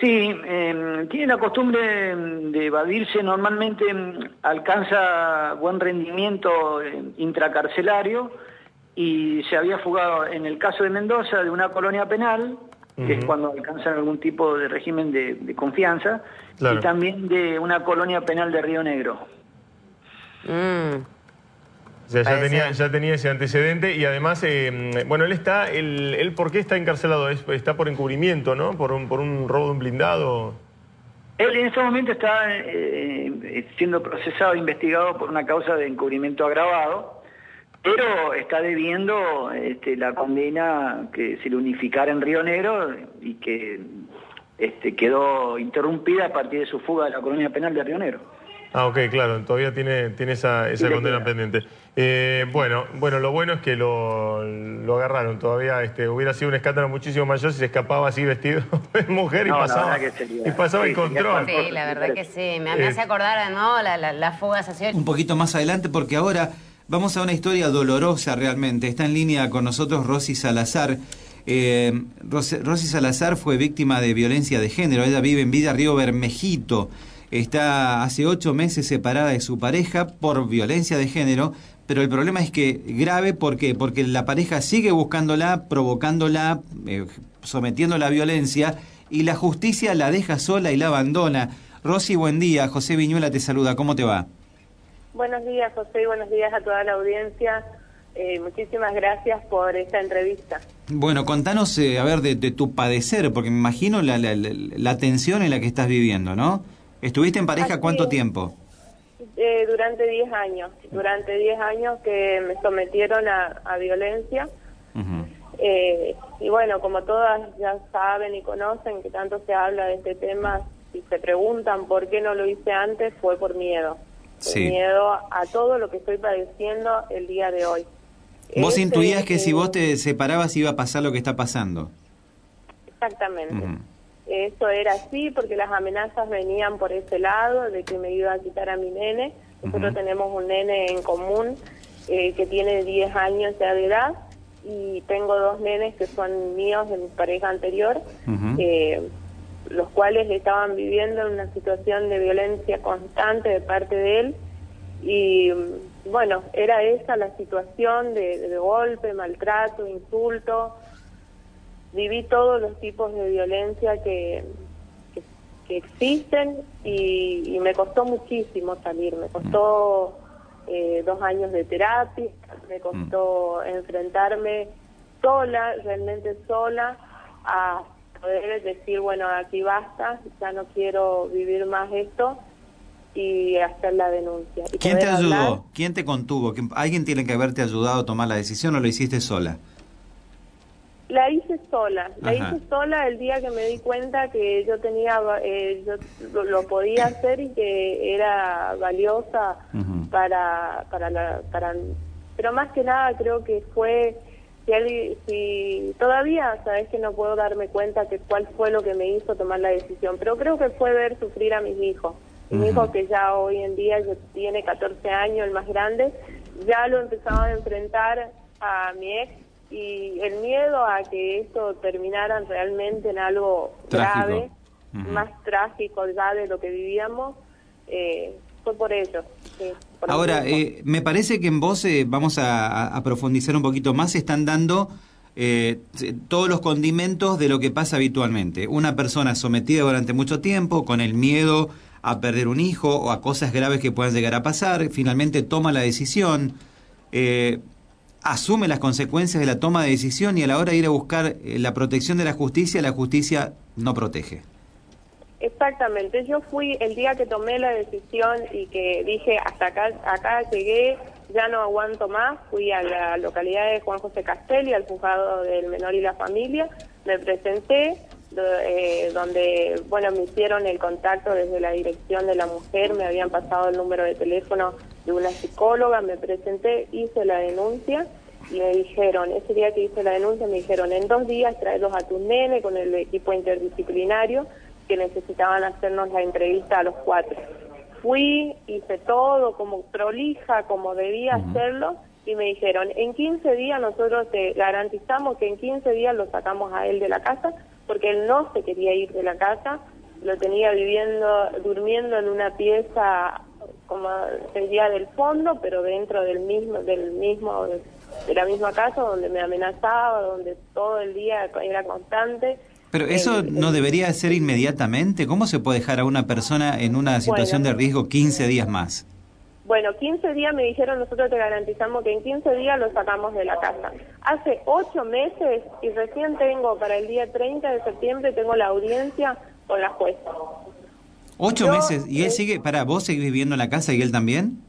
Sí, eh, tiene la costumbre de evadirse, normalmente mm, alcanza buen rendimiento intracarcelario y se había fugado en el caso de Mendoza de una colonia penal, que es cuando alcanzan algún tipo de régimen de, confianza, y también de una colonia penal de Río Negro. Mm. O sea, ya tenía, ya tenía ese antecedente y además, eh, bueno, él está, él, ¿por qué está encarcelado? Está por encubrimiento, ¿no? Por un, por un robo de un blindado. Él en este momento está eh, siendo procesado e investigado por una causa de encubrimiento agravado, pero está debiendo este, la condena que se le unificara en Río Negro y que este, quedó interrumpida a partir de su fuga de la colonia penal de Río Negro. Ah, ok, claro, todavía tiene, tiene esa, esa condena pendiente. Eh, bueno, bueno, lo bueno es que lo, lo, agarraron. Todavía este, hubiera sido un escándalo muchísimo mayor si se escapaba así vestido de mujer y pasaba, y pasaba el control. Sí, la verdad que sí. Me, hace acordar, ¿no? La, la, las fugas así. Un poquito más adelante porque ahora vamos a una historia dolorosa realmente. Está en línea con nosotros Rosy Salazar. Eh, Rosy Salazar fue víctima de violencia de género. Ella vive en Villa Río Bermejito. Está hace ocho meses separada de su pareja por violencia de género, pero el problema es que grave, ¿por qué? Porque la pareja sigue buscándola, provocándola, eh, sometiéndola a violencia, y la justicia la deja sola y la abandona. Rosy, buen día. José Viñuela te saluda. ¿Cómo te va? Buenos días, José, y buenos días a toda la audiencia. Eh, muchísimas gracias por esta entrevista. Bueno, contanos, eh, a ver, de, tu padecer, porque me imagino la, la, la, tensión en la que estás viviendo, ¿no? ¿Estuviste en pareja cuánto tiempo? Eh, durante 10 años, durante 10 años que me sometieron a, violencia. Eh, y bueno, como todas ya saben y conocen que tanto se habla de este tema, si se preguntan por qué no lo hice antes, fue por miedo. miedo a todo lo que estoy padeciendo el día de hoy. ¿Vos intuías que si vos te separabas iba a pasar lo que está pasando? Exactamente. Eso era así porque las amenazas venían por ese lado, de que me iba a quitar a mi nene. Nosotros tenemos un nene en común eh, que tiene 10 años ya de edad y tengo dos nenes que son míos de mi pareja anterior, eh, los cuales estaban viviendo en una situación de violencia constante de parte de él. Y bueno, era esa la situación de, de golpe, maltrato, insulto viví todos los tipos de violencia que, que, existen y, me costó muchísimo salir, me costó eh, dos años de terapia, me costó mm. enfrentarme sola, realmente sola, a poder decir, bueno, aquí basta, ya no quiero vivir más esto y hacer la denuncia. ¿Quién te ayudó? ¿Quién te contuvo? ¿Alguien tiene que haberte ayudado a tomar la decisión o lo hiciste sola? La hice sola, la hice sola el día que me di cuenta que yo tenía, eh, yo lo, podía hacer y que era valiosa para, para, la, para, pero más que nada creo que fue, si, si todavía sabes que no puedo darme cuenta que cuál fue lo que me hizo tomar la decisión, pero creo que fue ver sufrir a mis hijos. Mi hijo que ya hoy en día ya tiene 14 años, el más grande, ya lo empezaba a enfrentar a mi ex y el miedo a que esto terminara realmente en algo grave, más trágico ya de lo que vivíamos, eh, fue por ello. Ahora, eh, me parece que en vos, eh, vamos a, profundizar un poquito más, están dando todos los condimentos de lo que pasa habitualmente. Una persona sometida durante mucho tiempo, con el miedo a perder un hijo o a cosas graves que puedan llegar a pasar, finalmente toma la decisión asume las consecuencias de la toma de decisión y a la hora de ir a buscar eh, la protección de la justicia, la justicia no protege. Exactamente, yo fui el día que tomé la decisión y que dije hasta acá, acá llegué, ya no aguanto más, fui a la localidad de Juan José Castelli, al juzgado del menor y la familia, me presenté, eh, donde, bueno, me hicieron el contacto desde la dirección de la mujer, me habían pasado el número de teléfono de una psicóloga, me presenté, hice la denuncia y me dijeron, ese día que hice la denuncia, me dijeron, en dos días traerlos a tu nene con el equipo interdisciplinario que necesitaban hacernos la entrevista a los cuatro. Fui, hice todo como prolija, como debía hacerlo, y me dijeron, en 15 días nosotros te garantizamos que en 15 días lo sacamos a él de la casa porque él no se quería ir de la casa, lo tenía viviendo, durmiendo en una pieza como sería del fondo, pero dentro del mismo, del mismo, de la misma casa donde me amenazaba, donde todo el día era constante. Pero eso no debería ser inmediatamente. ¿Cómo se puede dejar a una persona en una situación de riesgo 15 días más? Bueno, 15 días me dijeron, nosotros te garantizamos que en 15 días lo sacamos de la casa. Hace 8 meses y recién tengo, para el día 30 de septiembre, tengo la audiencia con la jueza. ¿Ocho meses? ¿Y él sigue, para vos seguís viviendo en la casa y él también?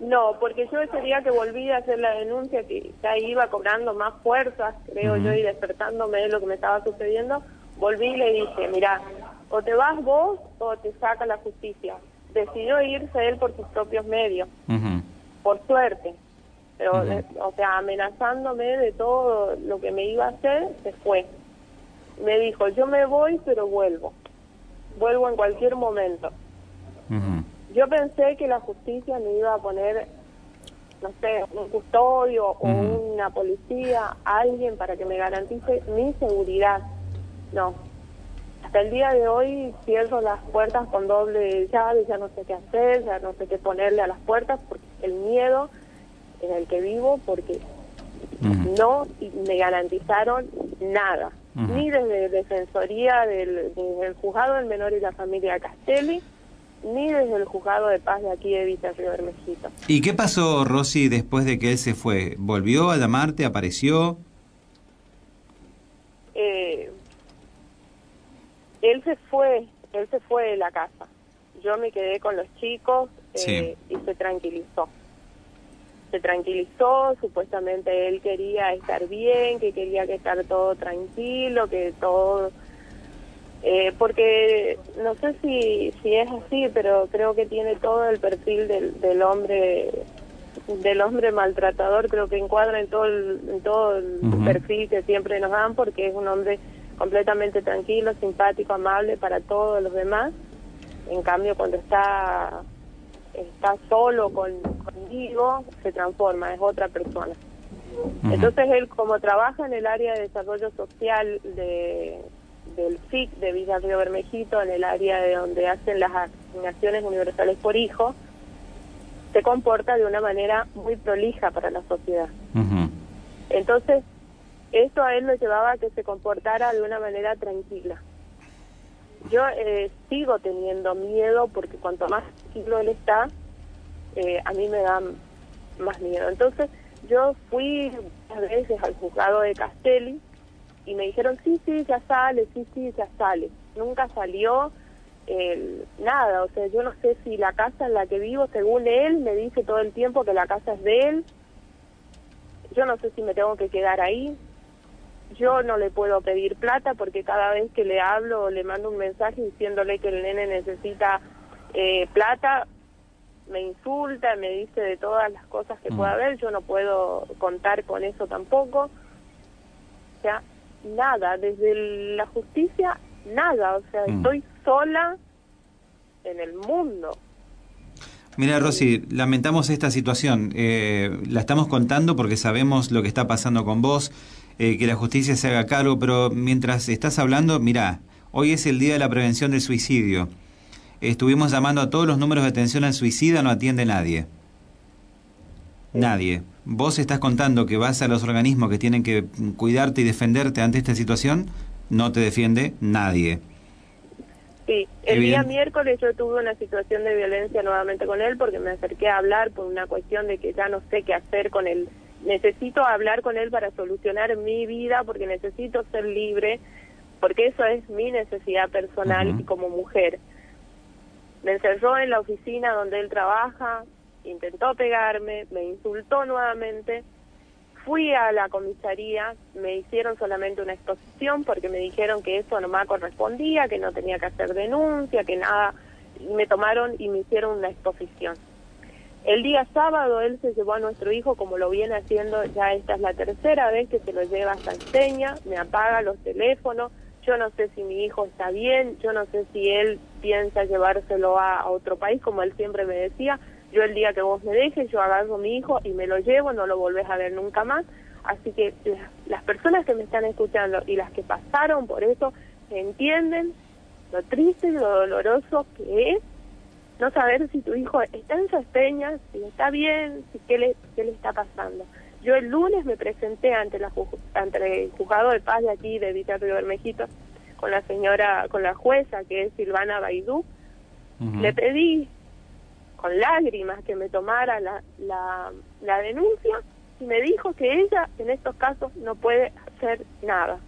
No, porque yo ese día que volví a hacer la denuncia, que ya iba cobrando más fuerzas, creo yo, y despertándome de lo que me estaba sucediendo, volví y le dije, mira, o te vas vos o te saca la justicia. Decidió irse él por sus propios medios, por suerte. Pero, o sea, amenazándome de todo lo que me iba a hacer, se fue. Me dijo, yo me voy, pero vuelvo. Vuelvo en cualquier momento. Yo pensé que la justicia me iba a poner, no sé, un custodio o una policía, alguien para que me garantice mi seguridad. No. Hasta el día de hoy cierro las puertas con doble llave, ya no sé qué hacer, ya no sé qué ponerle a las puertas, porque el miedo en el que vivo, porque no me garantizaron nada, ni desde Defensoría del, del Juzgado del Menor y la Familia Castelli, ni desde el juzgado de paz de aquí de Villa Río Bermejito. ¿Y qué pasó, Rosy, después de que él se fue? ¿Volvió a llamarte? ¿Apareció? Eh, él se fue, él se fue de la casa. Yo me quedé con los chicos eh, y se tranquilizó. Se tranquilizó, supuestamente él quería estar bien, que quería que estar todo tranquilo, que todo eh, porque no sé si, si es así, pero creo que tiene todo el perfil del, del hombre del hombre maltratador, creo que encuadra en todo el, en todo el perfil que siempre nos dan, porque es un hombre completamente tranquilo, simpático, amable para todos los demás. En cambio, cuando está está solo con, conmigo, se transforma, es otra persona. Entonces él, como trabaja en el área de desarrollo social de, del FIC de Villa Río Bermejito, en el área de donde hacen las asignaciones universales por hijo, se comporta de una manera muy prolija para la sociedad. Entonces, eso a él lo llevaba a que se comportara de una manera tranquila. Yo eh, sigo teniendo miedo porque cuanto más tranquilo él está, eh, a mí me da más miedo. Entonces, yo fui a veces al juzgado de Castelli y me dijeron, sí, sí, ya sale, sí, sí, ya sale. Nunca salió el, nada, o sea, yo no sé si la casa en la que vivo, según él, me dice todo el tiempo que la casa es de él. Yo no sé si me tengo que quedar ahí. Yo no le puedo pedir plata porque cada vez que le hablo le mando un mensaje diciéndole que el nene necesita eh, plata, me insulta, me dice de todas las cosas que pueda mm. haber. Yo no puedo contar con eso tampoco. O sea, nada, desde la justicia, nada, o sea, mm. estoy sola en el mundo. Mira, Rosy, lamentamos esta situación. Eh, la estamos contando porque sabemos lo que está pasando con vos, eh, que la justicia se haga cargo, pero mientras estás hablando, mira, hoy es el Día de la Prevención del Suicidio. Estuvimos llamando a todos los números de atención al suicida, no atiende nadie. Nadie. ¿Vos estás contando que vas a los organismos que tienen que cuidarte y defenderte ante esta situación? No te defiende nadie. Sí, el día miércoles yo tuve una situación de violencia nuevamente con él porque me acerqué a hablar por una cuestión de que ya no sé qué hacer con él. Necesito hablar con él para solucionar mi vida porque necesito ser libre, porque eso es mi necesidad personal y como mujer. Me encerró en la oficina donde él trabaja, intentó pegarme, me insultó nuevamente. Fui a la comisaría, me hicieron solamente una exposición porque me dijeron que eso no me correspondía, que no tenía que hacer denuncia, que nada. Me tomaron y me hicieron una exposición. El día sábado él se llevó a nuestro hijo, como lo viene haciendo, ya esta es la tercera vez que se lo lleva hasta Enseña, me apaga los teléfonos, yo no sé si mi hijo está bien, yo no sé si él piensa llevárselo a otro país, como él siempre me decía, yo el día que vos me dejes, yo agarro a mi hijo y me lo llevo, no lo volvés a ver nunca más. Así que las personas que me están escuchando y las que pasaron por eso, entienden lo triste y lo doloroso que es no saber si tu hijo está en esas peñas, si está bien, si qué le, qué le está pasando. Yo el lunes me presenté ante, la, ante el juzgado de paz de aquí, de Villa Río Bermejito, con la señora, con la jueza, que es Silvana Baidú. Le pedí con lágrimas que me tomara la, la, la denuncia y me dijo que ella en estos casos no puede hacer nada.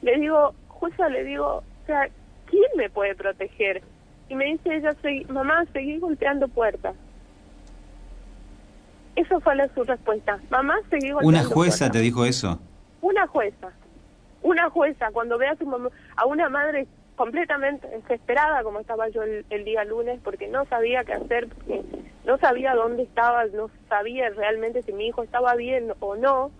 Le digo, jueza, le digo, o sea, ¿quién me puede proteger? Y me dice ella, mamá, seguí golpeando puertas. Eso fue la, su respuesta. Mamá, seguí golpeando ¿Una jueza te dijo eso? Una jueza. Una jueza, cuando ve a, su mamá, a una madre completamente desesperada, como estaba yo el, el, día lunes, porque no sabía qué hacer, porque no sabía dónde estaba, no sabía realmente si mi hijo estaba bien o no,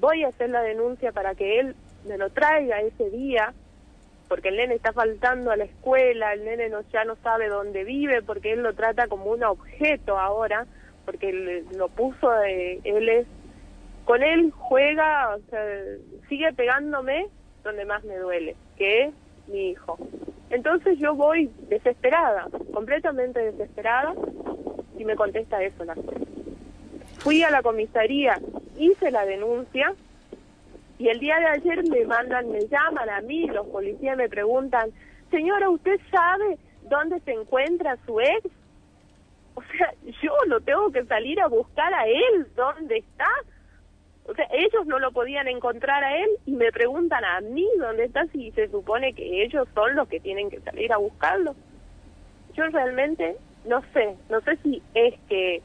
voy a hacer la denuncia para que él me lo traiga ese día porque el nene está faltando a la escuela, el nene no, ya no sabe dónde vive, porque él lo trata como un objeto ahora, porque él, lo puso, de, él es, con él juega, o sea, sigue pegándome donde más me duele, que es mi hijo. Entonces yo voy desesperada, completamente desesperada, y me contesta eso la jueza. Fui a la comisaría, hice la denuncia, y el día de ayer me mandan, me llaman a mí, los policías me preguntan, señora, ¿usted sabe dónde se encuentra su ex? O sea, yo lo tengo que salir a buscar a él, ¿dónde está? O sea, ellos no lo podían encontrar a él y me preguntan a mí dónde está si se supone que ellos son los que tienen que salir a buscarlo. Yo realmente no sé, no sé si es que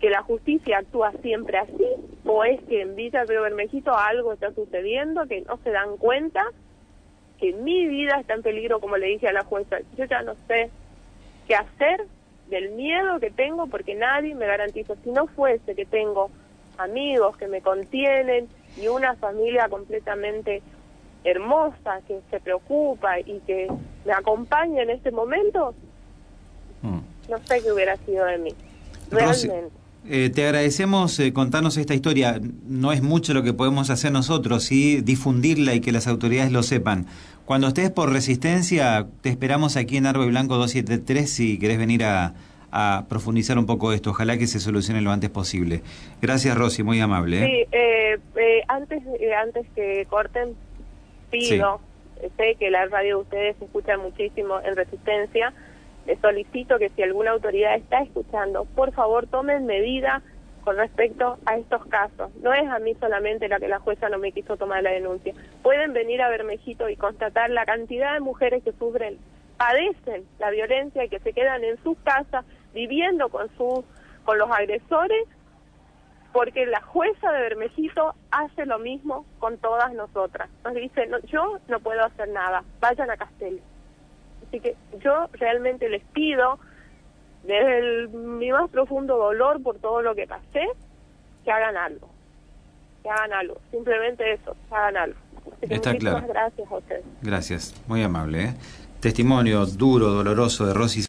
que la justicia actúa siempre así o es que en Villa Río Bermejito algo está sucediendo que no se dan cuenta que mi vida está en peligro como le dije a la jueza. Yo ya no sé qué hacer del miedo que tengo porque nadie me garantiza. Si no fuese que tengo amigos que me contienen y una familia completamente hermosa que se preocupa y que me acompaña en este momento mm. no sé qué hubiera sido de mí. Realmente eh, te agradecemos eh, contarnos esta historia. No es mucho lo que podemos hacer nosotros, sí difundirla y que las autoridades lo sepan. Cuando estés por resistencia, te esperamos aquí en Árbol Blanco 273 si querés venir a, profundizar un poco esto. Ojalá que se solucione lo antes posible. Gracias, Rosy, muy amable. ¿eh? Sí, antes, antes que corten, pido, sé que la radio de ustedes se escucha muchísimo en resistencia les solicito que si alguna autoridad está escuchando, por favor tomen medida con respecto a estos casos. No es a mí solamente la que la jueza no me quiso tomar la denuncia. Pueden venir a Bermejito y constatar la cantidad de mujeres que sufren, padecen la violencia y que se quedan en sus casas viviendo con sus con los agresores porque la jueza de Bermejito hace lo mismo con todas nosotras. Nos dice, no, yo no puedo hacer nada, vayan a Castel. Así que yo realmente les pido, desde mi más profundo dolor por todo lo que pasé, que hagan algo. Que hagan algo. Simplemente eso, hagan algo. Así que Está muchísimas gracias a ustedes. Gracias, muy amable. ¿eh? Testimonio duro, doloroso de Rosy.